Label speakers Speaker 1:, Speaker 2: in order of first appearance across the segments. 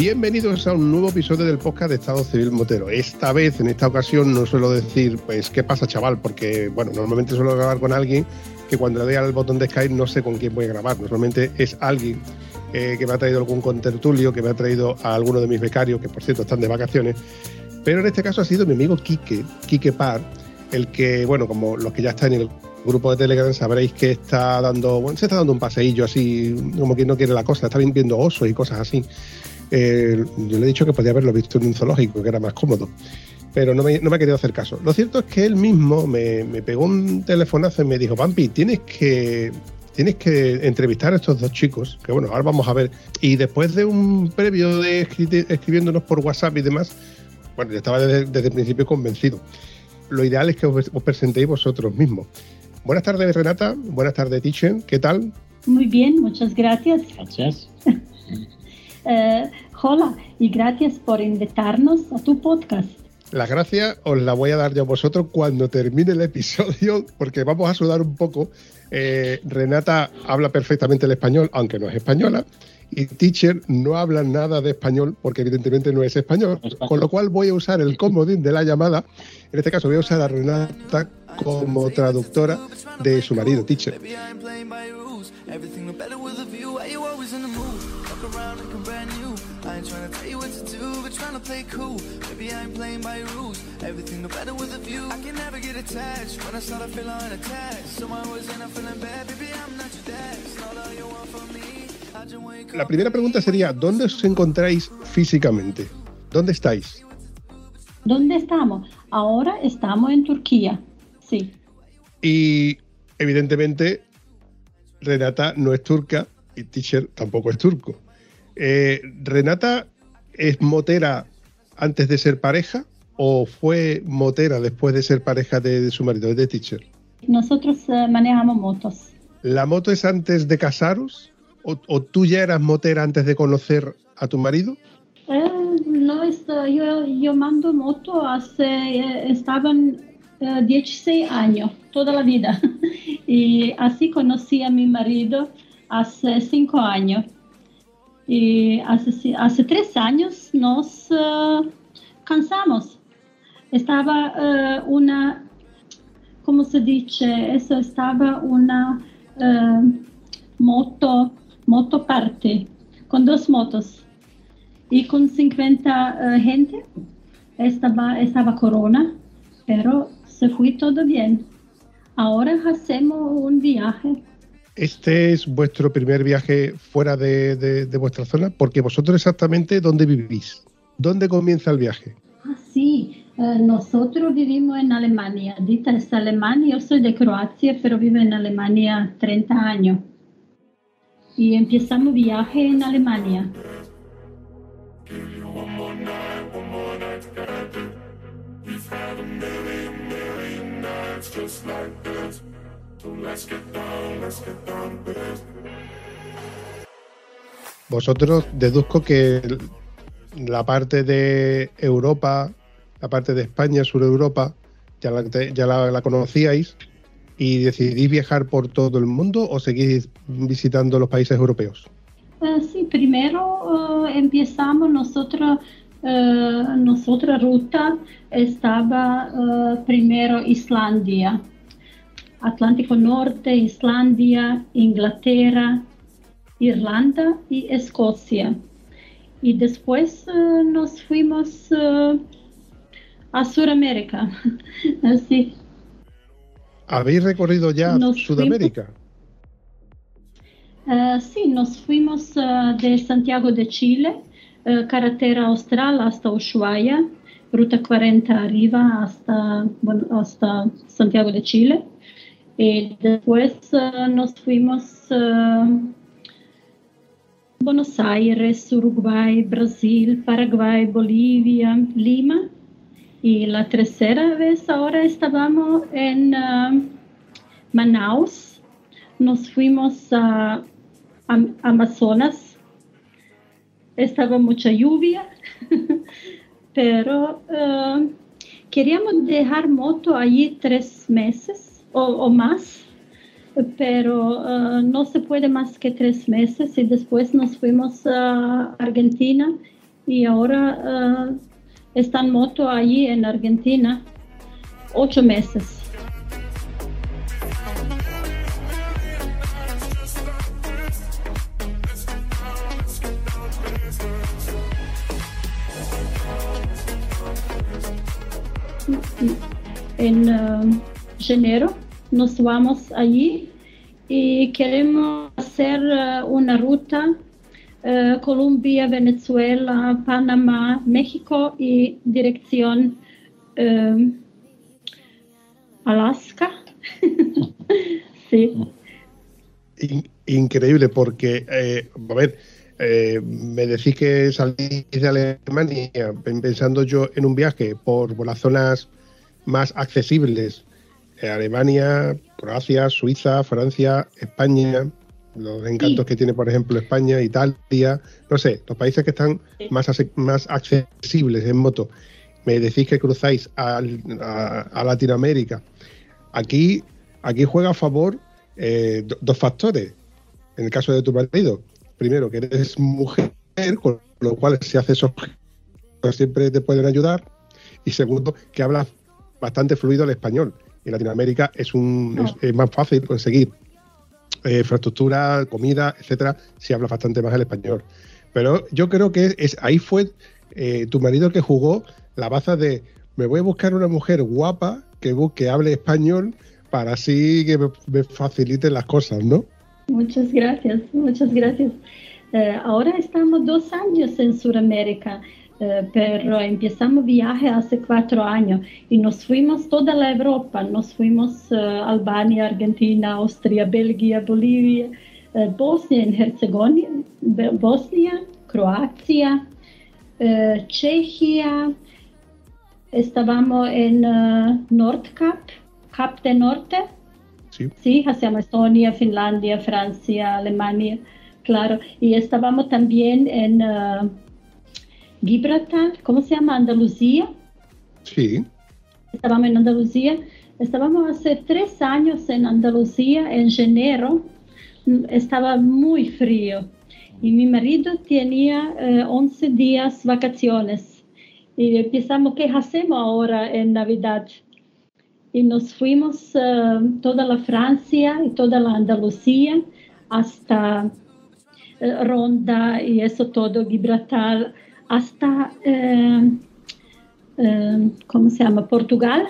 Speaker 1: Bienvenidos a un nuevo episodio del podcast de Estado Civil Motero. Esta vez, en esta ocasión, no suelo decir, pues, ¿qué pasa, chaval? Porque, bueno, normalmente suelo grabar con alguien que cuando le doy al botón de Skype no sé con quién voy a grabar. Normalmente es alguien eh, que me ha traído algún contertulio, que me ha traído a alguno de mis becarios, que por cierto están de vacaciones. Pero en este caso ha sido mi amigo Quique, Quique Par, el que, bueno, como los que ya están en el grupo de Telegram sabréis que está dando, bueno, se está dando un paseillo así, como quien no quiere la cosa, está viendo osos y cosas así. Eh, yo le he dicho que podía haberlo visto en un zoológico, que era más cómodo, pero no me, ha querido hacer caso. Lo cierto es que él mismo me, pegó un telefonazo y me dijo, Pampi, tienes que, tienes que entrevistar a estos dos chicos, que bueno, ahora vamos a ver. Y después de un previo de escribiéndonos por WhatsApp y demás, bueno, yo estaba desde, el principio convencido. Lo ideal es que os, presentéis vosotros mismos. Buenas tardes, Renata. Buenas tardes, Tichen. ¿Qué tal?
Speaker 2: Muy bien, muchas gracias.
Speaker 3: Gracias.
Speaker 2: Eh, hola y gracias por invitarnos a tu podcast.
Speaker 1: La gracia os la voy a dar yo a vosotros cuando termine el episodio, porque vamos a sudar un poco. Eh, Renata habla perfectamente el español, aunque no es española, y Teacher no habla nada de español, porque evidentemente no es español, con lo cual voy a usar el comodín de la llamada. En este caso voy a usar a Renata como traductora de su marido, Teacher. La primera pregunta sería, ¿dónde os encontráis físicamente? ¿Dónde estáis?
Speaker 2: ¿Dónde estamos? Ahora estamos en Turquía, sí.
Speaker 1: Y evidentemente Renata no es turca y Teacher tampoco es turco. Eh, ¿Renata es motera antes de ser pareja o fue motera después de ser pareja de, su marido, de Teacher?
Speaker 2: Nosotros eh, manejamos motos.
Speaker 1: ¿La moto es antes de casaros? ¿O, tú ya eras motera antes de conocer a tu marido?
Speaker 2: Eh, no, yo, yo mando moto hace, estaban 16 años, toda la vida. y así conocí a mi marido hace 5 años. Y hace, hace tres años nos uh, cansamos. Estaba uh, una, ¿cómo se dice? Eso estaba una uh, moto, moto parte, con dos motos y con 50 gente. Estaba, estaba corona, pero se fue todo bien. Ahora hacemos un viaje
Speaker 1: este es vuestro primer viaje fuera de, vuestra zona, porque vosotros exactamente dónde vivís, dónde comienza el viaje.
Speaker 2: Ah, sí, eh, nosotros vivimos en Alemania. Dita es Alemania, yo soy de Croacia, pero vivo en Alemania 30 años. Y empezamos viaje en Alemania.
Speaker 1: Vosotros deduzco que la parte de Europa, la parte de España, Sur Europa, ya la, ya la, conocíais y decidís viajar por todo el mundo o seguís visitando los países europeos?
Speaker 2: Eh, sí, primero eh, empezamos nosotros, uh, nuestra ruta estaba primero Islandia. Atlántico Norte, Islandia, Inglaterra, Irlanda y Escocia. Y después uh, nos fuimos uh, a Sudamérica. Así.
Speaker 1: ¿Habéis recorrido ya Sudamérica?
Speaker 2: Uh, sí, nos fuimos de Santiago de Chile, carretera austral hasta Ushuaia, ruta 40 arriba hasta, bueno, hasta Santiago de Chile. Y después uh, nos fuimos uh, Buenos Aires, Uruguay, Brasil, Paraguay, Bolivia, Lima. Y la tercera vez ahora estábamos en uh, Manaus. Nos fuimos a, a Amazonas. Estaba mucha lluvia, pero queríamos dejar moto allí tres meses o, más pero uh, no se puede más que tres meses y después nos fuimos a Argentina y ahora uh, está en moto allí en Argentina ocho meses. En uh, enero nos vamos allí y queremos hacer uh, una ruta uh, Colombia, Venezuela, Panamá, México y dirección uh, Alaska. sí.
Speaker 1: In increíble porque, eh, a ver, eh, me decís que salís de Alemania pensando yo en un viaje por las zonas más accesibles Alemania, Croacia, Suiza, Francia, España, los encantos sí. que tiene, por ejemplo, España, Italia, no sé, los países que están más, más accesibles en moto. Me decís que cruzáis a, a, a Latinoamérica. Aquí, aquí juega a favor eh, dos factores. En el caso de tu marido, primero, que eres mujer, con lo cual si haces eso, siempre te pueden ayudar. Y segundo, que hablas bastante fluido el español en Latinoamérica es, un, no. es, es, más fácil conseguir eh, infraestructura, comida, etcétera, si hablas bastante más el español. Pero yo creo que es, ahí fue eh, tu marido el que jugó la baza de me voy a buscar una mujer guapa que, que hable español para así que me, me faciliten las cosas, ¿no?
Speaker 2: Muchas gracias, muchas gracias. Eh, ahora estamos dos años en Sudamérica. Uh, pero empezamos viaje hace cuatro años y nos fuimos toda la Europa, nos fuimos uh, Albania, Argentina, Austria, Bélgica, Bolivia, uh, Bosnia y Herzegovina, Bosnia, Croacia, Chechia, estábamos en Nordkap, Cap de Norte,
Speaker 1: sí.
Speaker 2: sí, hacíamos Estonia, Finlandia, Francia, Alemania, claro, y estábamos también en Gibraltar, ¿cómo se llama? Andalucía.
Speaker 1: Sí.
Speaker 2: Estábamos en Andalucía. Estábamos hace tres años en Andalucía, en enero. Estaba muy frío. Y mi marido tenía eh, 11 días vacaciones. Y pensamos, ¿qué hacemos ahora en Navidad? Y nos fuimos uh, toda la Francia y toda la Andalucía hasta uh, Ronda y eso todo, Gibraltar hasta, eh, eh, ¿cómo se llama? Portugal.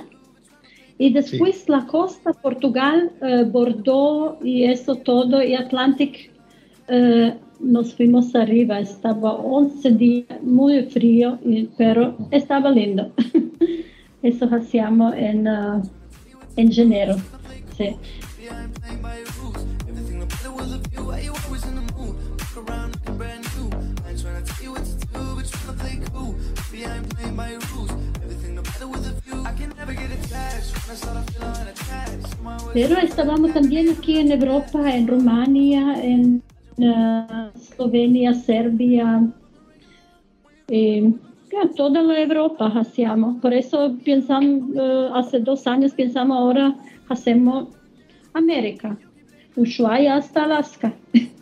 Speaker 2: Y después sí. la costa, Portugal, eh, Bordeaux y eso todo, y Atlántico, nos fuimos arriba. Estaba 11 días, muy frío, pero estaba lindo. eso hacíamos en, uh, en enero. Sí. Pero estábamos también aquí en Europa, en Rumania, en uh, Eslovenia, Serbia, eh, toda la Europa hacíamos. Por eso pensamos, uh, hace dos años pensamos ahora hacemos América, Ushuaia hasta Alaska.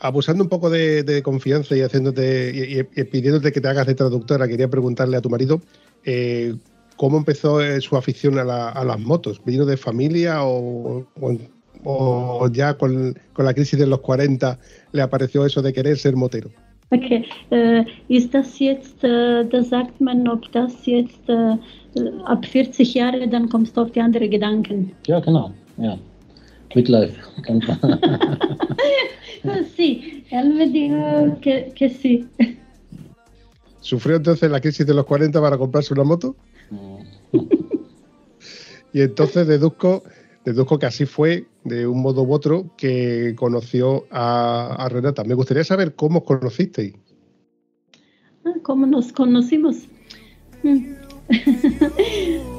Speaker 1: abusando un poco de, de confianza y haciéndote y, y, pidiéndote que te hagas de traductora, quería preguntarle a tu marido eh, cómo empezó eh, su afición a, la, a, las motos. ¿Vino de familia o, o, o ya con, con, la crisis de los 40 le apareció eso de querer ser motero?
Speaker 2: Okay, uh, ist das jetzt, uh, da sagt man, ob das jetzt uh, ab 40 Jahre, dann kommst du auf die anderen Gedanken.
Speaker 3: Ja, genau, ja. Midlife.
Speaker 2: sí, él me dijo que, que, sí.
Speaker 1: ¿Sufrió entonces la crisis de los 40 para comprarse una moto? y entonces deduzco, deduzco que así fue de un modo u otro, que conoció a, Renata. Me gustaría saber cómo os conocisteis.
Speaker 2: Ah, ¿Cómo nos conocimos?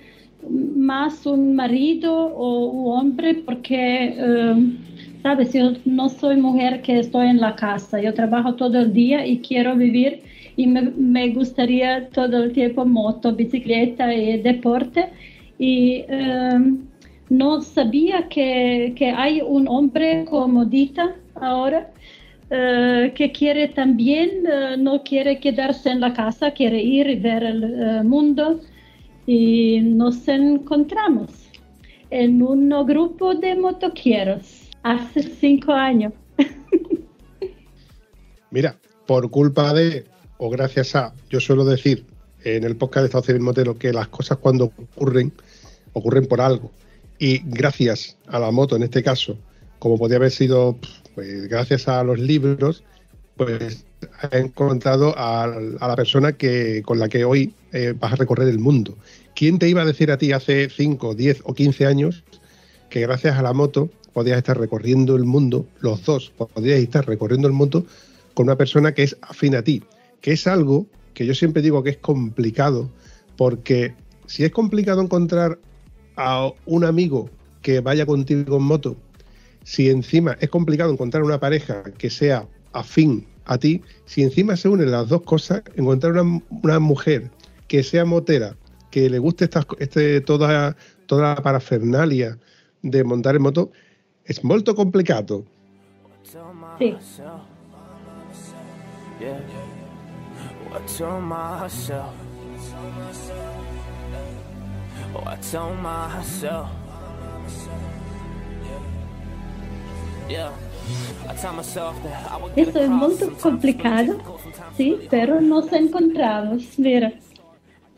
Speaker 2: más un marido o un hombre porque eh, sabes, yo no soy mujer que estoy en la casa, yo trabajo todo el día y quiero vivir y me, gustaría todo el tiempo moto, bicicleta y deporte. Y em, no sabía que, hay un hombre como Dita ahora. Eh, que quiere también, eh, no quiere quedarse en la casa, quiere ir y ver el eh, mundo. Y nos encontramos en un grupo de motoqueros Hace cinco años.
Speaker 1: Mira, por culpa de, o gracias a, yo suelo decir en el podcast de Estado Civil Motero que las cosas cuando ocurren, ocurren por algo. Y gracias a la moto en este caso, como podría haber sido pues, gracias a los libros, pues he encontrado a, la persona que, con la que hoy eh, vas a recorrer el mundo. ¿Quién te iba a decir a ti hace 5, 10 o 15 años que gracias a la moto podías estar recorriendo el mundo, los dos podías estar recorriendo el mundo con una persona que es afín a ti, que es algo que yo siempre digo que es complicado, porque si es complicado encontrar a un amigo que vaya contigo en moto, si encima es complicado encontrar una pareja que sea afín a ti, si encima se unen las dos cosas, encontrar una, mujer que sea motera, que le guste esta, este, toda, toda la parafernalia de montar en moto, es molto complicato.
Speaker 2: Sí. Eso es muy complicado, sí, pero nos encontramos. Mira,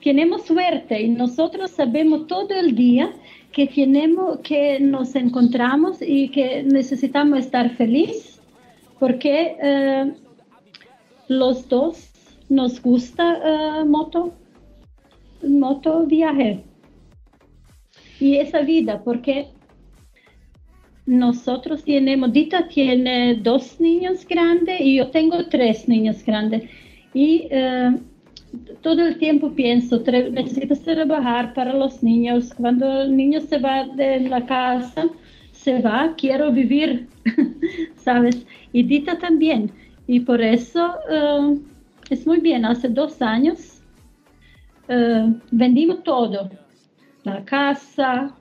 Speaker 2: tenemos suerte y nosotros sabemos todo el día que tenemos, que nos encontramos y que necesitamos estar felices porque eh, los dos nos gusta uh, moto, moto viaje y esa vida porque nosotros tenemos, Dita tiene dos niños grandes y yo tengo tres niños grandes y uh, todo el tiempo pienso, necesitas trabajar para los niños. Cuando el niño se va de la casa, se va, quiero vivir, ¿sabes? Y Dita también. Y por eso uh, es muy bien. Hace dos años uh, vendimos todo, la casa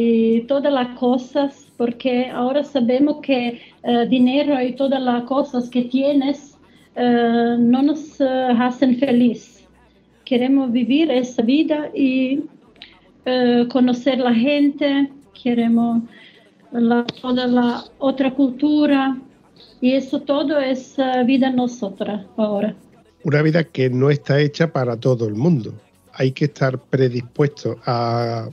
Speaker 2: y todas las cosas, porque ahora sabemos que uh, dinero y todas las cosas que tienes eh, no nos uh, hacen feliz. Queremos vivir esa vida y conocer la gente, queremos toda la otra cultura y eso todo es vida nosotras ahora.
Speaker 1: Una vida que no está hecha para todo el mundo. Hay que estar predispuesto a,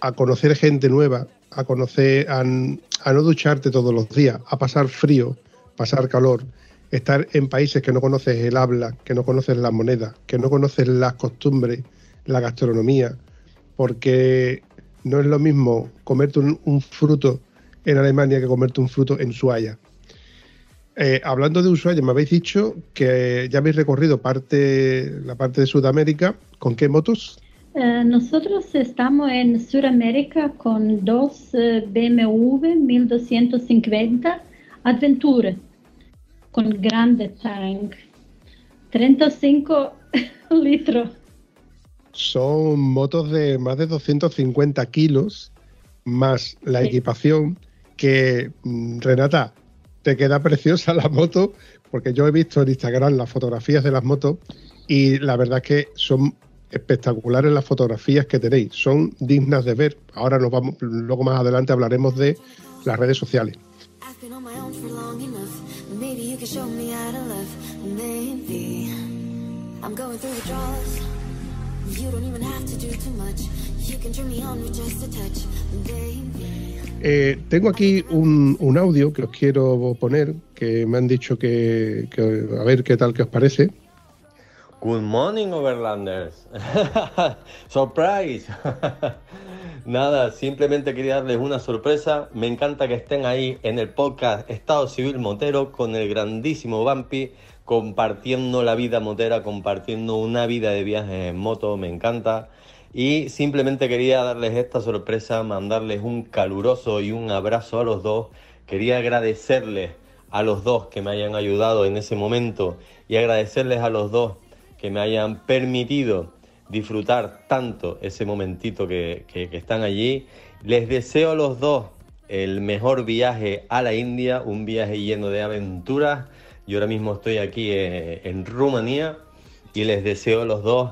Speaker 1: a conocer gente nueva, a conocer, a, no ducharte todos los días, a pasar frío, pasar calor estar en países que no conoces el habla, que no conoces la moneda, que no conoces las costumbres, la gastronomía, porque no es lo mismo comerte un, fruto en Alemania que comerte un fruto en Ushuaia. Eh, hablando de Ushuaia, me habéis dicho que ya habéis recorrido parte, la parte de Sudamérica. ¿Con qué motos?
Speaker 2: Eh, nosotros estamos en Sudamérica con dos BMW 1250 Adventure con grande tank. 35 litros.
Speaker 1: Son motos de más de 250 kilos, más la equipación, que mm, Renata, te queda preciosa la moto, porque yo he visto en Instagram las fotografías de las motos y la verdad es que son espectaculares las fotografías que tenéis, son dignas de ver. Ahora nos vamos, luego más adelante hablaremos de las redes sociales. Eh, tengo aquí un, un, audio que os quiero poner, que me han dicho que, que a ver qué tal que os parece.
Speaker 4: Good morning, Overlanders. Surprise. Nada, simplemente quería darles una sorpresa. Me encanta que estén ahí en el podcast Estado Civil Motero con el grandísimo Bumpy compartiendo la vida motera, compartiendo una vida de viajes en moto. Me encanta. Y simplemente quería darles esta sorpresa, mandarles un caluroso y un abrazo a los dos. Quería agradecerles a los dos que me hayan ayudado en ese momento y agradecerles a los dos que me hayan permitido disfrutar tanto ese momentito que, están allí. Les deseo a los dos el mejor viaje a la India, un viaje lleno de aventuras. Yo ahora mismo estoy aquí eh, en Rumanía y les deseo a los dos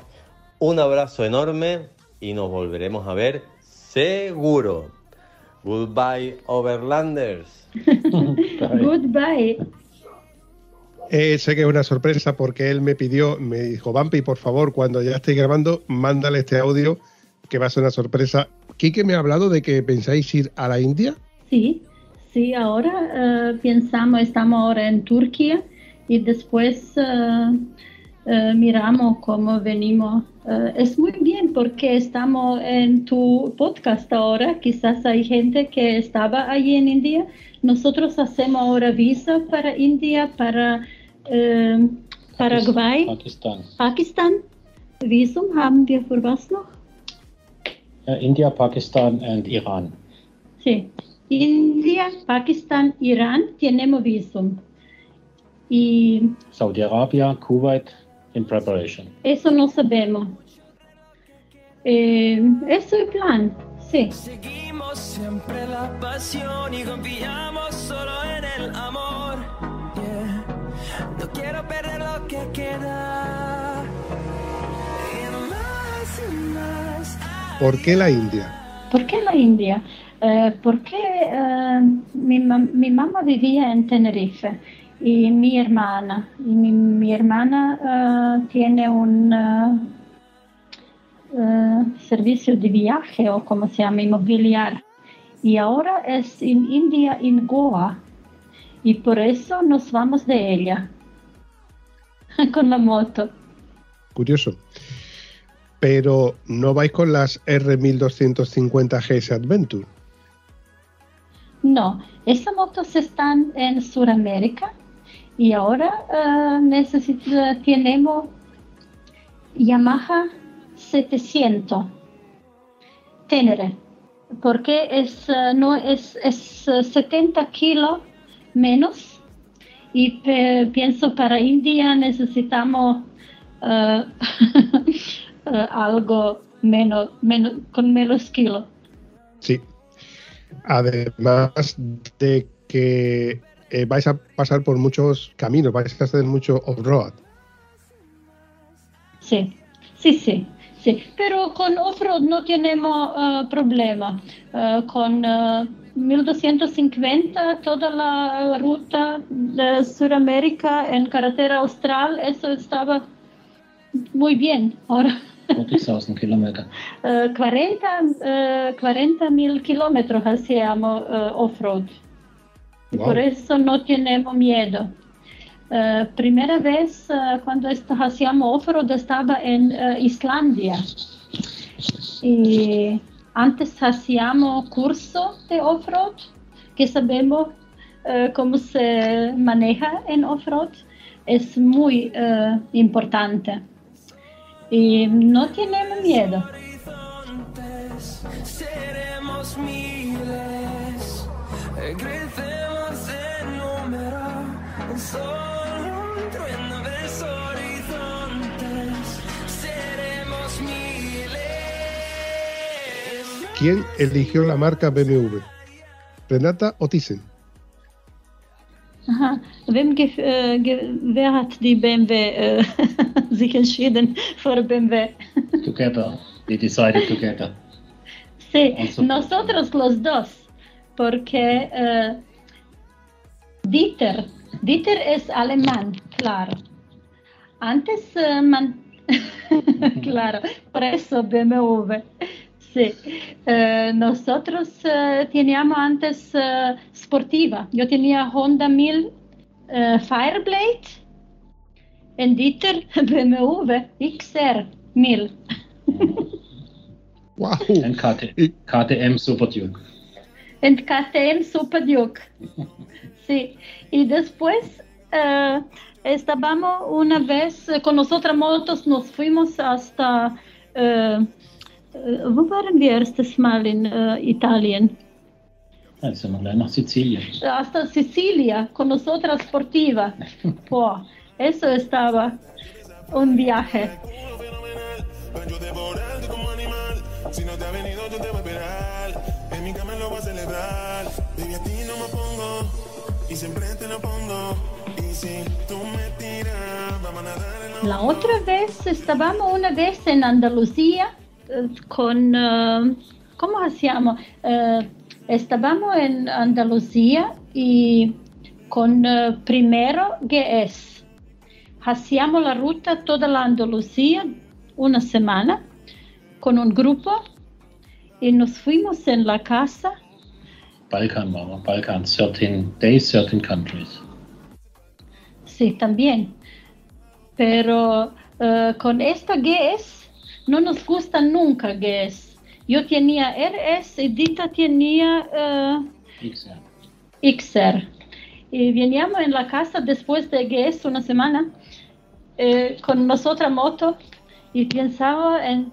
Speaker 4: un abrazo enorme y nos volveremos a ver seguro. Goodbye, Overlanders.
Speaker 2: Goodbye.
Speaker 1: Eh, sé que es una sorpresa porque él me pidió, me dijo, Vampi, por favor, cuando ya estéis grabando, mándale este audio que va a ser una sorpresa. Quique me ha hablado de que pensáis ir a la India.
Speaker 2: Sí, sí, ahora eh, pensamos, estamos ahora en Turquía y después eh, eh, miramos cómo venimos. Es muy bien porque estamos en tu podcast ahora. Quizás hay gente que estaba allí en India. Nosotros hacemos ahora visa para India, para äh, Paraguay,
Speaker 3: Pakistan.
Speaker 2: Pakistan. Visum haben wir für was noch?
Speaker 3: India, Pakistan and Iran.
Speaker 2: Sí. India, Pakistan, Irán tenemos visum. Y
Speaker 3: Saudi Arabia, Kuwait, in preparation.
Speaker 2: Eso no sabemos. Eh, eso es el plan, sí.
Speaker 5: Seguimos siempre la pasión y confiamos solo en el amor. Quiero perder lo que queda. Y más y más.
Speaker 1: ¿Por qué la India?
Speaker 2: ¿Por qué la India? Eh, porque eh, mi, mi mamá vivía en Tenerife y mi hermana. Y mi, mi hermana eh, tiene un eh, eh, servicio de viaje o como se llama, inmobiliario. Y ahora es en India, en Goa. Y por eso nos vamos de ella con la moto.
Speaker 1: Curioso. Pero no vais con las R1250 GS Adventure.
Speaker 2: No, esas motos están en Sudamérica y ahora necesita- tenemos Yamaha 700 Tenere, porque es, eh, no, es, es eh, 70 kilos menos y pe- pienso para India necesitamos eh, eh, algo menos, menos, con menos kilos.
Speaker 1: Sí. Además de que eh, vais a pasar por muchos caminos, vais a hacer mucho off-road.
Speaker 2: Sí, sí, sí, sí. Pero con off-road no tenemos eh, problema. Eh, con eh, 1250, toda la ruta de Sudamérica en carretera austral, eso estaba muy bien. Ahora
Speaker 3: 40,000 kilometer.
Speaker 2: eh, 40 eh, 40 mil kilómetros hacíamos eh, off-road.
Speaker 1: Wow.
Speaker 2: Por eso no tenemos miedo. Eh, primera vez eh, cuando hacíamos off-road estaba en Islandia. Y antes hacíamos curso de off-road, que sabemos eh, cómo se maneja en off-road. Es muy eh, importante. Y no tenemos miedo.
Speaker 5: seremos miles,
Speaker 1: ¿Quién eligió la marca BMW? ¿Renata o Thyssen?
Speaker 2: Aha. Wem äh, ge wer hat die BMW äh, sich entschieden für BMW?
Speaker 3: Together. We decided together.
Speaker 2: Sí,
Speaker 3: Also-
Speaker 2: nosotros los dos, porque eh, Dieter, Dieter es alemán, claro. Antes, eh, man- claro, por eso BMW. Sí, Eh, nosotros eh, teníamos antes eh, sportiva. Yo tenía Honda 1000 eh, Fireblade, en Dieter BMW XR 1000.
Speaker 1: ¡Wow!
Speaker 3: And KT, KTM Super Duke.
Speaker 2: en KTM Super Duke. Sí, y después eh, estábamos una vez con las otras motos, nos fuimos hasta, wo waren wir erstes Mal in äh, Italien?
Speaker 3: Sizilien.
Speaker 2: Hasta Sicilia con nosotras sportiva. Eso estaba un viaje.
Speaker 6: Yo devorarte como animal. Si no te ha venido, yo te voy a esperar. En mi cama lo voy a celebrar. Baby, a ti no me pongo. Y siempre te lo pongo. Y si tú me tiras, vamos a nadar en la
Speaker 2: La otra vez estábamos una vez en Andalucía con, eh, ¿cómo hacíamos? Eh, estábamos en Andalucía y con eh, primero GS. Hacíamos la ruta toda la Andalucía una semana con un grupo y nos fuimos en la casa.
Speaker 3: Balkan wir. Balkan. 13 days, 13 countries.
Speaker 2: Sí, también. Pero con esta GS no nos gusta nunca GS. Yo tenía RS y Dita tenía eh,
Speaker 3: XR.
Speaker 2: XR. Y veníamos en la casa después de GS una semana eh, con nuestra moto y pensaba en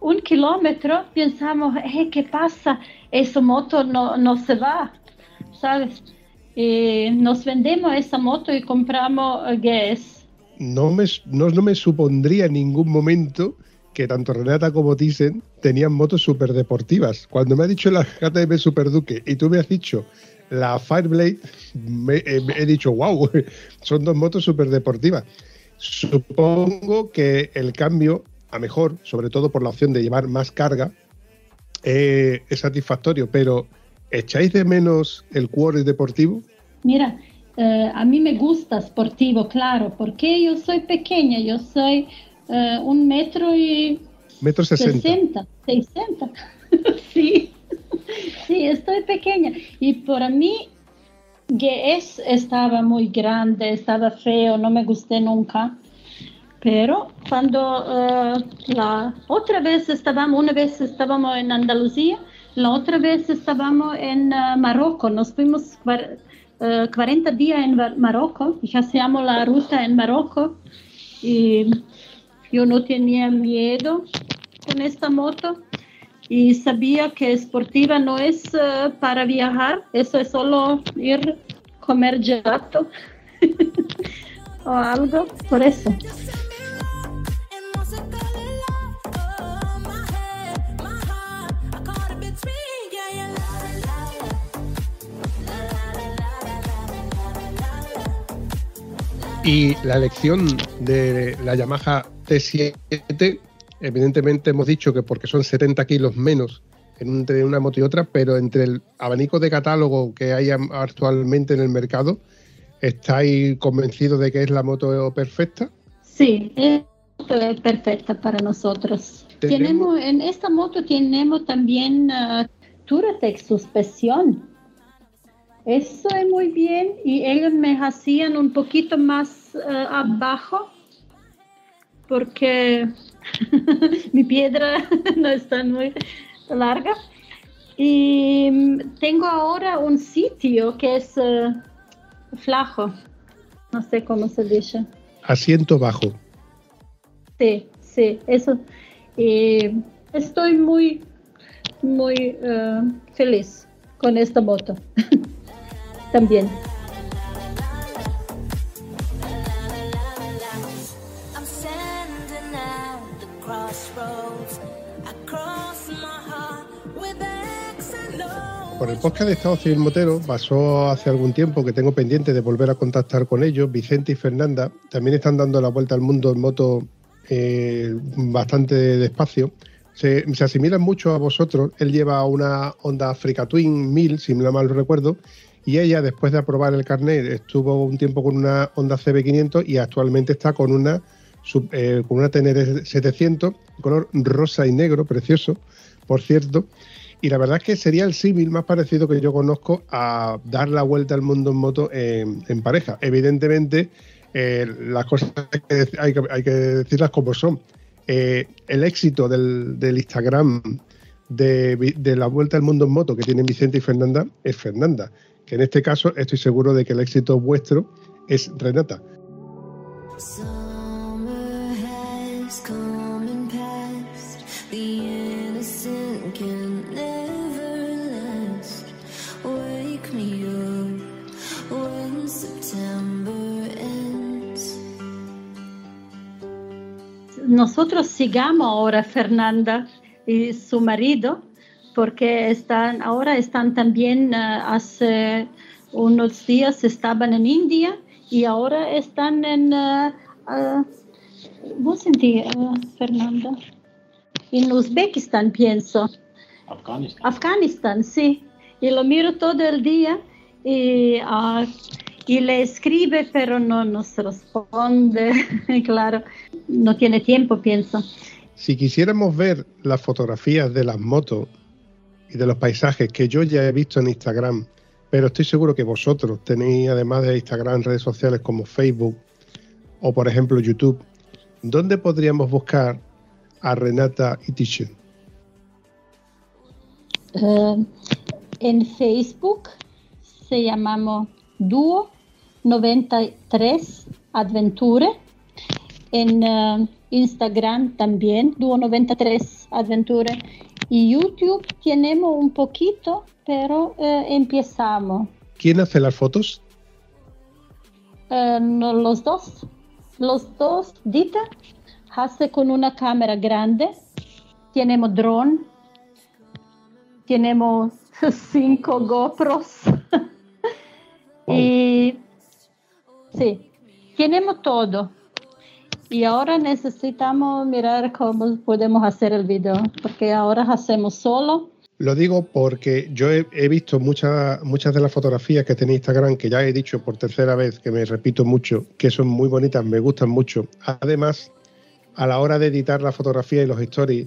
Speaker 2: un kilómetro, pensamos, "Eh, ¿qué pasa? Esa moto no, no se va, ¿sabes? Y nos vendemos esa moto y compramos GS.
Speaker 1: No me, no, no me supondría en ningún momento que tanto Renata como Thyssen tenían motos súper deportivas. Cuando me ha dicho la KTM Super Duque y tú me has dicho la Fireblade, me, eh, he dicho, wow, son dos motos súper deportivas. Supongo que el cambio a mejor, sobre todo por la opción de llevar más carga, eh, es satisfactorio, pero ¿echáis de menos el cuore deportivo?
Speaker 2: Mira, eh, a mí me gusta sportivo, claro, porque yo soy pequeña, yo soy eh, un metro y
Speaker 1: Metro sesenta.
Speaker 2: 60, 60. sí, sí, estoy pequeña. Y para mí, GS estaba muy grande, estaba feo, no me gusté nunca. Pero cuando eh, la otra vez estábamos, una vez estábamos en Andalucía, la otra vez estábamos en eh, Marruecos, nos fuimos eh, 40 días en Mar- Marruecos y hacíamos la ruta en Marruecos y yo no tenía miedo con esta moto y sabía que esportiva no es eh, para viajar, eso es solo ir comer gelato o algo, por eso.
Speaker 1: Y la elección de la Yamaha T7, evidentemente hemos dicho que porque son 70 kilos menos entre una moto y otra, pero entre el abanico de catálogo que hay actualmente en el mercado, ¿estáis convencidos de que es la moto perfecta?
Speaker 2: Sí, es perfecta para nosotros.
Speaker 1: Tenemos-
Speaker 2: Tenemos, en esta moto tenemos también uh, Touratech suspensión. Eso es muy bien y ellos me hacían un poquito más eh, abajo porque mi piedra no está muy larga. Y tengo ahora un sitio que es eh, flajo, no sé cómo se dice.
Speaker 1: Asiento bajo.
Speaker 2: Sí, sí, eso. Y estoy muy, muy eh, feliz con esta moto. También.
Speaker 1: Por el podcast de Estado Civil Motero pasó hace algún tiempo que tengo pendiente de volver a contactar con ellos. Vicente y Fernanda también están dando la vuelta al mundo en moto eh, bastante despacio. Se, se asimilan mucho a vosotros. Él lleva una Honda Africa Twin 1000, si no mal recuerdo, y ella, después de aprobar el carnet, estuvo un tiempo con una Honda CB500 y actualmente está con una, eh, con una Tenere 700, color rosa y negro, precioso, por cierto. Y la verdad es que sería el símil más parecido que yo conozco a dar la vuelta al mundo en moto en, pareja. Evidentemente, eh, las cosas hay que, hay que- decirlas como son. Eh, el éxito del, del Instagram de, la vuelta al mundo en moto que tienen Vicente y Fernanda es Fernanda. Que en este caso estoy seguro de que el éxito vuestro es Renata.
Speaker 2: Nosotros sigamos ahora Fernanda y su marido porque están ahora están también eh, hace unos días estaban en India y ahora están en eh, ah, ¿vos sentí, eh, Fernanda? En Uzbekistán pienso.
Speaker 3: Afghanistan.
Speaker 2: Afganistán, sí. Y lo miro todo el día y, ah, y le escribe, pero no nos responde. claro, no tiene tiempo, pienso.
Speaker 1: Si quisiéramos ver las fotografías de las motos y de los paisajes que yo ya he visto en Instagram, pero estoy seguro que vosotros tenéis, además de Instagram, redes sociales como Facebook o, por ejemplo, YouTube, ¿dónde podríamos buscar a Renata y Tichen?
Speaker 2: Eh, en Facebook se llamamos Duo 93 Adventure. En eh, Instagram también, Duo 93 Adventure. Y YouTube tenemos un poquito, pero eh, empezamos.
Speaker 1: ¿Quién hace las fotos?
Speaker 2: Eh, no, los dos. Los dos, Dita hace con una cámara grande. Tenemos dron. Tenemos cinco GoPros. y sí, tenemos todo. Y ahora necesitamos mirar cómo podemos hacer el video, porque ahora hacemos solo.
Speaker 1: Lo digo porque yo he, visto muchas muchas de las fotografías que tenéis Instagram, que ya he dicho por tercera vez, que me repito mucho, que son muy bonitas, me gustan mucho. Además, a la hora de editar la fotografía y los stories,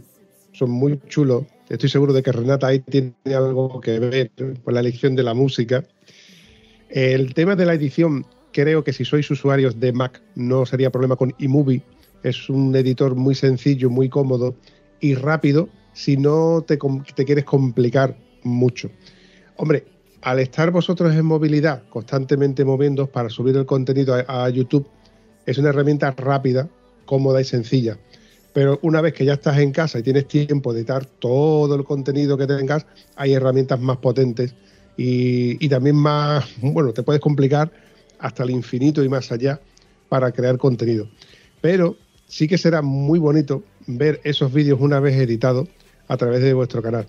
Speaker 1: son muy chulos. Estoy seguro de que Renata ahí tiene algo que ver con la elección de la música. El tema de la edición, creo que si sois usuarios de Mac no sería problema con iMovie. Es un editor muy sencillo, muy cómodo y rápido si no te, te quieres complicar mucho. Hombre, al estar vosotros en movilidad, constantemente moviendo para subir el contenido a, a YouTube, es una herramienta rápida, cómoda y sencilla. Pero una vez que ya estás en casa y tienes tiempo de editar todo el contenido que tengas, hay herramientas más potentes y, y también más, bueno, te puedes complicar hasta el infinito y más allá para crear contenido. Pero sí que será muy bonito ver esos vídeos una vez editados a través de vuestro canal.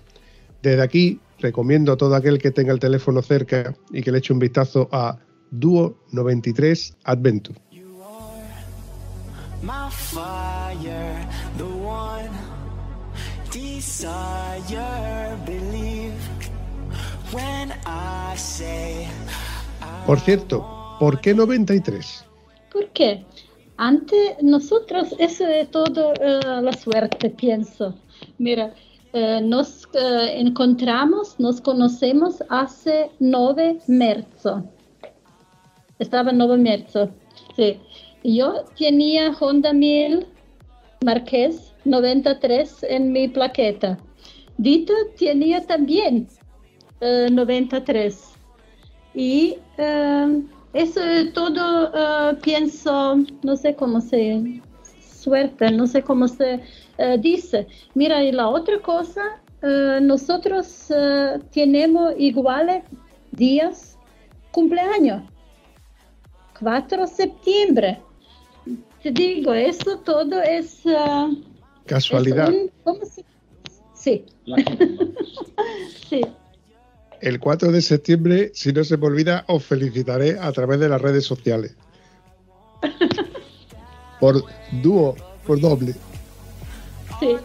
Speaker 1: Desde aquí recomiendo a todo aquel que tenga el teléfono cerca y que le eche un vistazo a Duo 93 Adventure. Por cierto, ¿por qué 93?
Speaker 2: ¿Por qué? Antes nosotros, eso es todo eh, la suerte, pienso. Mira, eh, nos eh, encontramos, nos conocemos hace 9 marzo. Estaba en 9 marzo, sí. Yo tenía Honda 1000 Marqués 93 en mi plaqueta. Dita tenía también eh, 93. Y eh, es todo, eh, pienso, no sé cómo se, suerte, no sé cómo se eh, dice. Mira, y la otra cosa, eh, nosotros tenemos iguales días cumpleaños. 4 de septiembre. Te digo, eso todo es...
Speaker 1: Casualidad.
Speaker 2: es un- ¿cómo se- Sí, sí.
Speaker 1: El 4 de septiembre, si no se me olvida, os felicitaré a través de las redes sociales. Por dúo, por doble.
Speaker 2: Sí.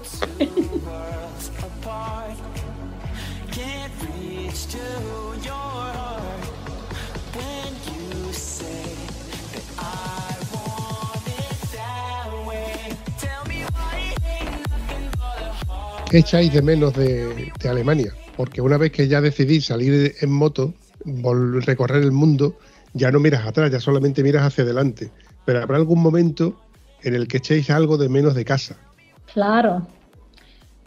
Speaker 1: ¿Qué echáis de menos de, de Alemania? Porque una vez que ya decidís salir en moto, recorrer el mundo, ya no miras atrás, ya solamente miras hacia adelante. Pero habrá algún momento en el que echéis algo de menos de casa.
Speaker 2: Claro.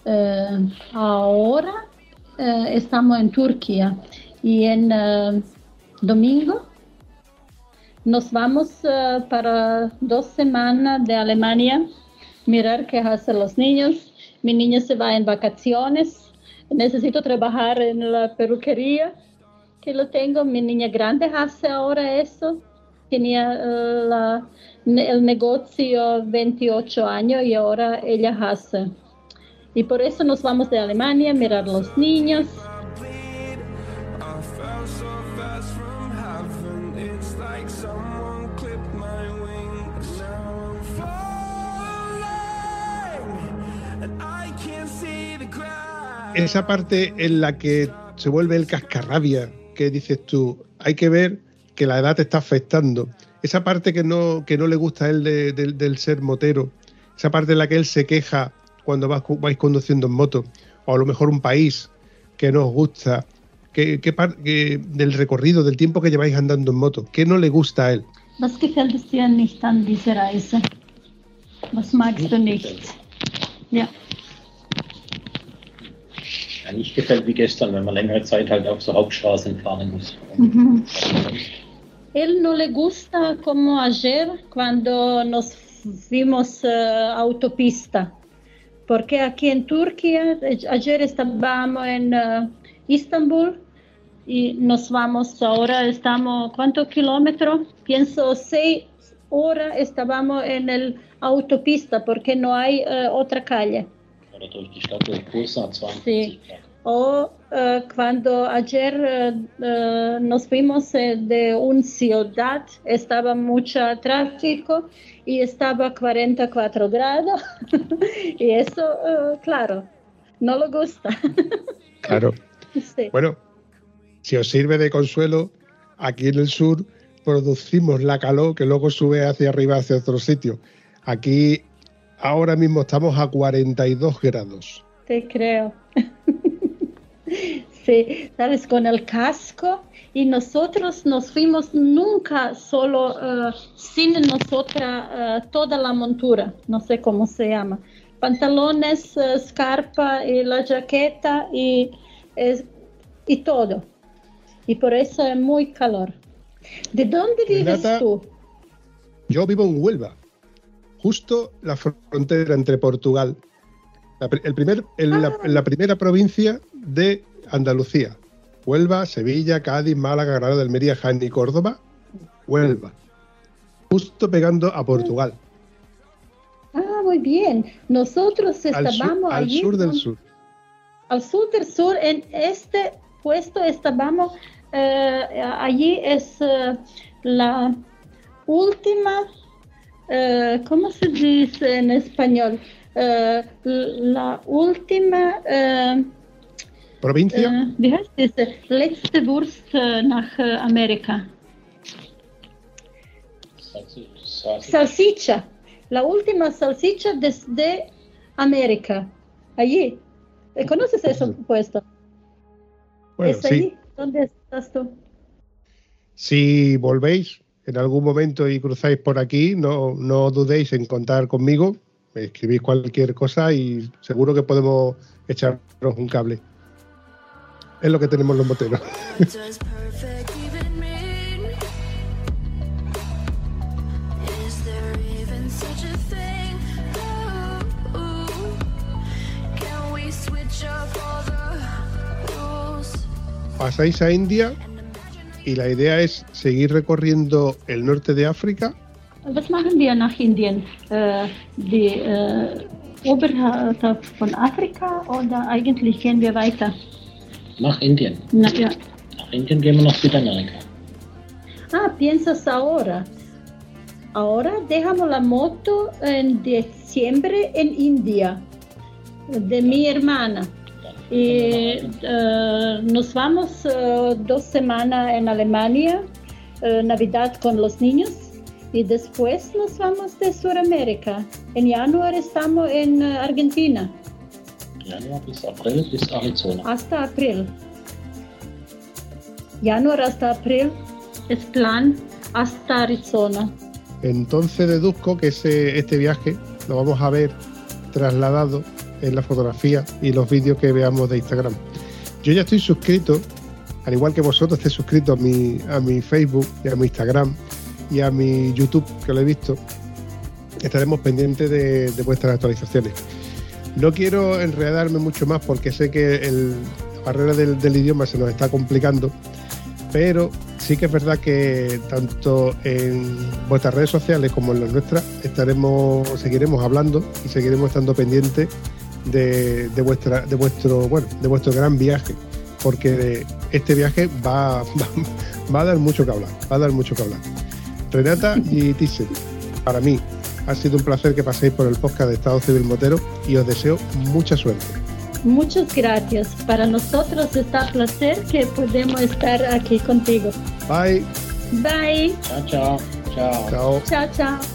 Speaker 2: Eh, ahora eh, estamos en Turquía y en eh, domingo nos vamos para dos semanas de Alemania, mirar qué hacen los niños. Mi niña se va en vacaciones, necesito trabajar en la peluquería, que lo tengo. Mi niña grande hace ahora eso. Tenía eh, el negocio 28 años y ahora ella hace. Y por eso nos vamos de Alemania a mirar los niños.
Speaker 1: Esa parte en la que se vuelve el cascarrabia, que dices tú, hay que ver que la edad te está afectando. Esa parte que no, que no le gusta a él de- del- del ser motero. Esa parte en la que él se queja cuando vas, vais conduciendo en moto. O a lo mejor un país que no os gusta. ¿Qué, qué par- qué- del recorrido, del tiempo que lleváis andando en moto? ¿Qué no le gusta a él?
Speaker 2: Was gefällt es dir nicht an dieser Reise? Was magst du nicht? Ja.
Speaker 3: Nicht gefällt wie gestern, wenn man längere Zeit halt auf so Hauptstraßen fahren muss.
Speaker 2: Él no le gusta como ayer cuando nos fuimos eh, autopista, porque aquí en Turquía, eh, ayer estábamos en eh, Istambul y nos vamos ahora, estamos, ¿cuántos kilómetros? Pienso seis horas estábamos en el autopista porque no hay eh, otra calle.
Speaker 3: Oder durch die Stadt durch Bursa 20
Speaker 2: Sí. O eh, cuando ayer eh, nos fuimos de una ciudad, estaba mucho tráfico y estaba 44 grados. y eso, eh, claro, no le gusta.
Speaker 1: Claro.
Speaker 2: Sí.
Speaker 1: Bueno, si os sirve de consuelo, aquí en el sur producimos la calor que luego sube hacia arriba, hacia otro sitio. Aquí ahora mismo estamos a 42 grados.
Speaker 2: Te creo. sí, sabes, con el casco y nosotros nos fuimos nunca solo eh, sin nosotras eh, toda la montura, no sé cómo se llama. Pantalones, eh, scarpa y la jaqueta y, es- y todo. Y por eso es muy calor. ¿De dónde vives
Speaker 1: Renata,
Speaker 2: tú?
Speaker 1: Yo vivo en Huelva, justo la frontera entre Portugal. La, el primer, en la, primera provincia de Andalucía. Huelva, Sevilla, Cádiz, Málaga, Granada, Almería, Jaén y Córdoba. Huelva. Justo pegando a Portugal.
Speaker 2: Ah, muy bien. Nosotros
Speaker 1: Al sur,
Speaker 2: estábamos
Speaker 1: al
Speaker 2: allí
Speaker 1: sur del
Speaker 2: con-
Speaker 1: sur.
Speaker 2: al sur del sur, en este puesto estábamos, eh, allí es eh, la última, eh, ¿cómo se dice en español? Eh, la última, eh,
Speaker 1: Provincia.
Speaker 2: wie heißt diese? Letzte Wurst nach Amerika. Salsicha, la última salsicha desde América, allí. ¿Conoces ese puesto?
Speaker 1: Bueno,
Speaker 2: ¿Es
Speaker 1: sí.
Speaker 2: ¿Dónde estás tú?
Speaker 1: Si volvéis en algún momento y cruzáis por aquí, no, no dudéis en contar conmigo. Me escribís cualquier cosa y seguro que podemos echaros un cable. Es lo que tenemos los moteros. Pasáis a India y la idea es seguir recorriendo el norte de África.
Speaker 2: Was machen wir nach Indien? Äh, die äh, Oberhalb von Afrika oder eigentlich gehen wir weiter?
Speaker 3: Nach Indien.
Speaker 2: Na, ja.
Speaker 3: Nach Indien gehen wir nach Südamerika.
Speaker 2: Ah, piensas ahora. Ahora dejamos la moto en diciembre en India, de mi hermana. Y eh, nos vamos eh, dos semanas en Alemania, eh, Navidad con los niños, y después nos vamos de Sudamérica. En januar estamos en Argentina,
Speaker 3: Januar bis April bis Arizona.
Speaker 2: hasta abril. Januar hasta abril es plan hasta Arizona.
Speaker 1: Entonces deduzco que ese, este viaje lo vamos a ver trasladado en la fotografía y los vídeos que veamos de Instagram. Yo ya estoy suscrito, al igual que vosotros estéis suscritos a mi, a mi Facebook y a mi Instagram y a mi YouTube, que lo he visto. Estaremos pendientes de, de vuestras actualizaciones. No quiero enredarme mucho más porque sé que el- la barrera del, del idioma se nos está complicando, pero sí que es verdad que tanto en vuestras redes sociales como en las nuestras estaremos, seguiremos hablando y seguiremos estando pendientes de, de vuestra, de vuestro, bueno, de vuestro gran viaje, porque este viaje va, va, va a dar mucho que hablar, va a dar mucho que hablar. Renata y Thyssen, para mí ha sido un placer que paséis por el podcast de Estado Civil Motero y os deseo mucha suerte.
Speaker 2: Muchas gracias. Para nosotros está placer que podemos estar aquí contigo.
Speaker 1: Bye,
Speaker 2: Bye.
Speaker 3: Ciao. Ciao.
Speaker 1: chao.
Speaker 2: Chao, chao.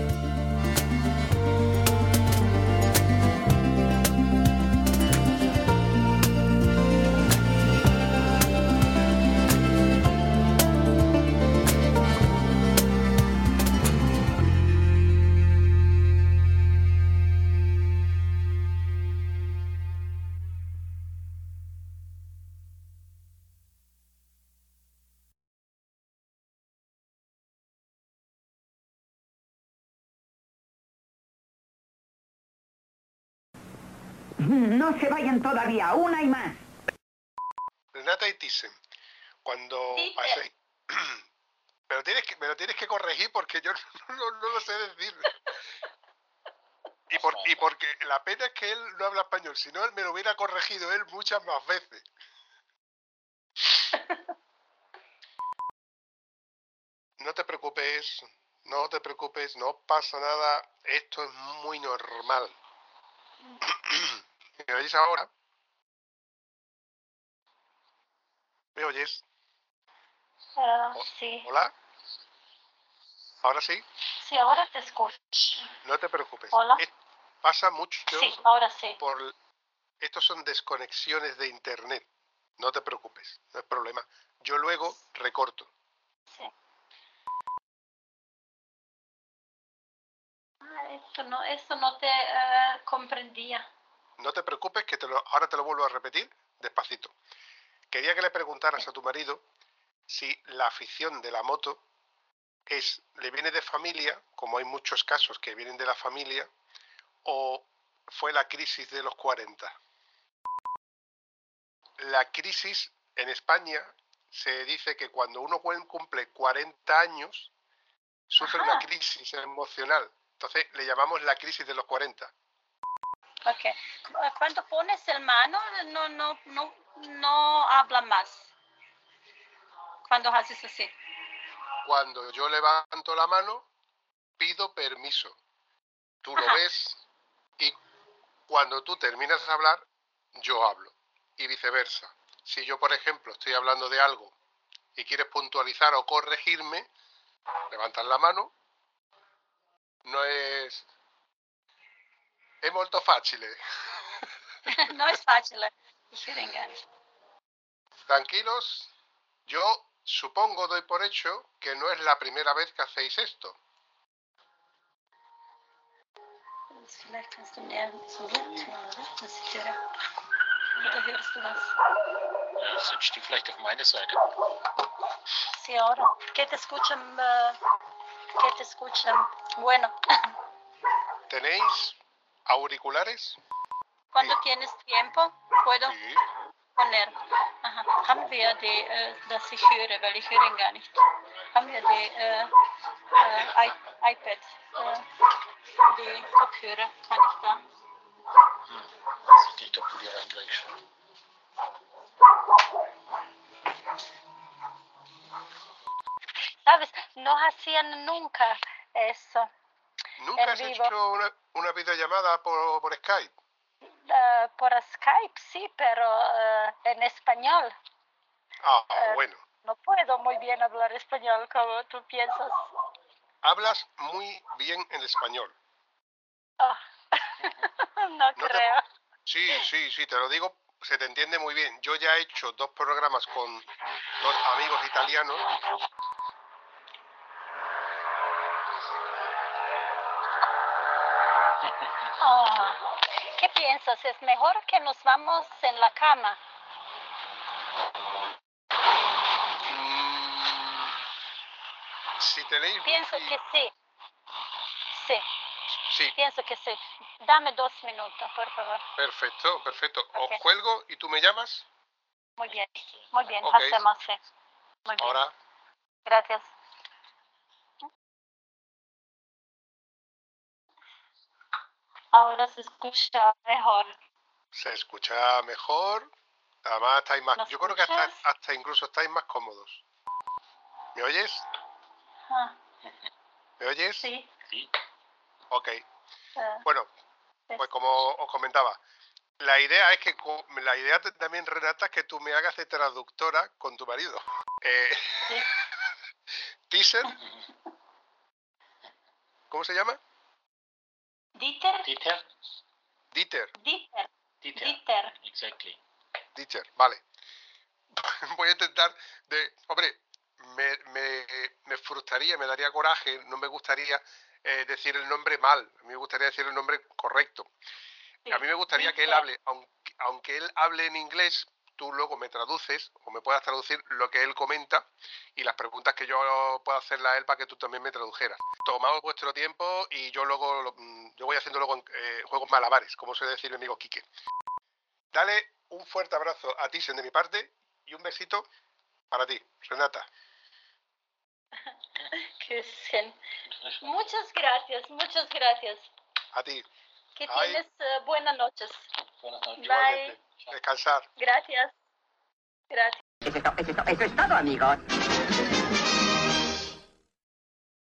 Speaker 7: No se vayan todavía, una y más.
Speaker 1: Renata y Thyssen, cuando
Speaker 2: Sí,
Speaker 1: paséis... Pero tienes que, me lo tienes que corregir porque yo no, no- no lo sé decir. Y, por, y porque la pena es que él no habla español, si no él me lo hubiera corregido él muchas más veces. No te preocupes, no te preocupes, no pasa nada, esto es muy normal. ¿Me oyes ahora? ¿Me oyes?
Speaker 2: Ah, sí,
Speaker 1: ¿Hola? ¿Ahora sí?
Speaker 2: sí, ahora te escucho.
Speaker 1: No te preocupes.
Speaker 2: Hola.
Speaker 1: Es- pasa mucho
Speaker 2: Sí, ahora sí.
Speaker 1: por... Estos son desconexiones de internet. No te preocupes, no es problema. Yo luego recorto.
Speaker 2: Ah, Eso no, eso no te eh, comprendía.
Speaker 1: No te preocupes, que te lo- ahora te lo vuelvo a repetir despacito. Quería que le preguntaras a tu marido si la afición de la moto es le viene de familia, como hay muchos casos que vienen de la familia, o fue la crisis de los 40. La crisis en España se dice que cuando uno cumple 40 años sufre una crisis emocional. Entonces le llamamos la crisis de los 40.
Speaker 2: Ok. Cu- Cuando pones el mano, no, no, no, no habla más. Cuando haces así.
Speaker 1: Cuando yo levanto la mano, pido permiso. Tú lo ves y cuando tú terminas de hablar, yo hablo. Y viceversa. Si yo, por ejemplo, estoy hablando de algo y quieres puntualizar o corregirme, levantas la mano. No es... Es molto facile.
Speaker 2: no es fácil.
Speaker 1: Tranquilos, yo supongo, doy por hecho, que no es la primera vez que hacéis esto.
Speaker 2: Vielleicht kannst du näher zum Licht mal, oder? Dass ich höre. Oder hörst du was?
Speaker 3: Ja, switch die vielleicht auf meine Seite.
Speaker 2: Sí, ahora. ¿Qué te escuchan? eh, ¿Qué te escuchan? Bueno,
Speaker 1: ¿Tenéis auriculares?
Speaker 2: cuando
Speaker 1: Sí.
Speaker 2: tienes tiempo, puedo.
Speaker 1: Sí.
Speaker 2: poner. Aha. Haben wir die, äh, dass ich höre, weil ich höre gar nicht. Haben wir die äh, äh, I iPad, die Kopfhörer, kann ich da?
Speaker 8: Sentito pure gleich schon.
Speaker 2: Sabes, no hacían nunca eso.
Speaker 1: ¿Nunca
Speaker 2: En
Speaker 1: has
Speaker 2: vivo.
Speaker 1: hecho una, una videollamada por, por Skype?
Speaker 2: Eh, por Skype, sí, pero eh, en español.
Speaker 1: Ah,
Speaker 2: Eh,
Speaker 1: bueno.
Speaker 2: No puedo muy bien hablar español como tú piensas.
Speaker 1: Hablas muy bien el español.
Speaker 2: Ah, no
Speaker 1: te-
Speaker 2: creo.
Speaker 1: Sí, sí, sí, te lo digo, se te entiende muy bien. Yo ya he hecho dos programas con dos amigos italianos.
Speaker 2: Ah, ¿Qué piensas? ¿Es mejor que nos vamos en la cama?
Speaker 1: Mm, si tenéis
Speaker 2: Pienso
Speaker 1: wifi-
Speaker 2: que sí. Sí,
Speaker 1: Sí,
Speaker 2: pienso que sí. Dame dos minutos, por favor.
Speaker 1: perfecto, perfecto.
Speaker 2: Ok.
Speaker 1: Os cuelgo y tú me llamas.
Speaker 2: Muy bien, muy bien,
Speaker 1: Ok.
Speaker 2: hacemos sí. Muy bien,
Speaker 1: Ahora,
Speaker 2: gracias. Ahora se escucha mejor.
Speaker 1: se escucha mejor. Además estáis más,
Speaker 2: ¿Me
Speaker 1: yo creo que hasta, hasta incluso estáis más cómodos. ¿Me oyes?
Speaker 2: Ah,
Speaker 1: ¿Me oyes?
Speaker 2: sí.
Speaker 8: Sí.
Speaker 1: Ok.
Speaker 2: eh,
Speaker 1: Bueno, pues como os comentaba, la idea es que co- la idea también Renata es que tú me hagas de traductora con tu marido. Eh,
Speaker 2: Sí.
Speaker 1: Teaser, ¿cómo se llama?
Speaker 2: Dieter,
Speaker 8: Dieter?
Speaker 1: Dieter,
Speaker 2: Dieter,
Speaker 8: Dieter.
Speaker 2: Dieter.
Speaker 8: Exactly.
Speaker 1: Dieter, vale. Voy a intentar de, hombre, me, me, me frustraría, me daría coraje, no me gustaría eh, decir el nombre mal, a mí me gustaría decir el nombre correcto.
Speaker 2: Sí.
Speaker 1: A mí me gustaría que él hable, aunque, aunque él hable en inglés, tú luego me traduces o me puedas traducir lo que él comenta y las preguntas que yo pueda hacerle a él para que tú también me tradujeras. Tomaos vuestro tiempo y yo luego, mm, yo voy haciendo luego eh, juegos malabares, como suele decir mi amigo Quique. Dale un fuerte abrazo a Thyssen de mi parte y un besito para ti, Renata.
Speaker 2: Muchas gracias, muchas gracias.
Speaker 1: A ti,
Speaker 2: Que
Speaker 1: Ay.
Speaker 2: tienes eh, buenas noches.
Speaker 8: Buenas noches.
Speaker 1: igualmente. Descansar.
Speaker 2: Gracias. Gracias.
Speaker 7: Eso es todo, eso es todo, amigos.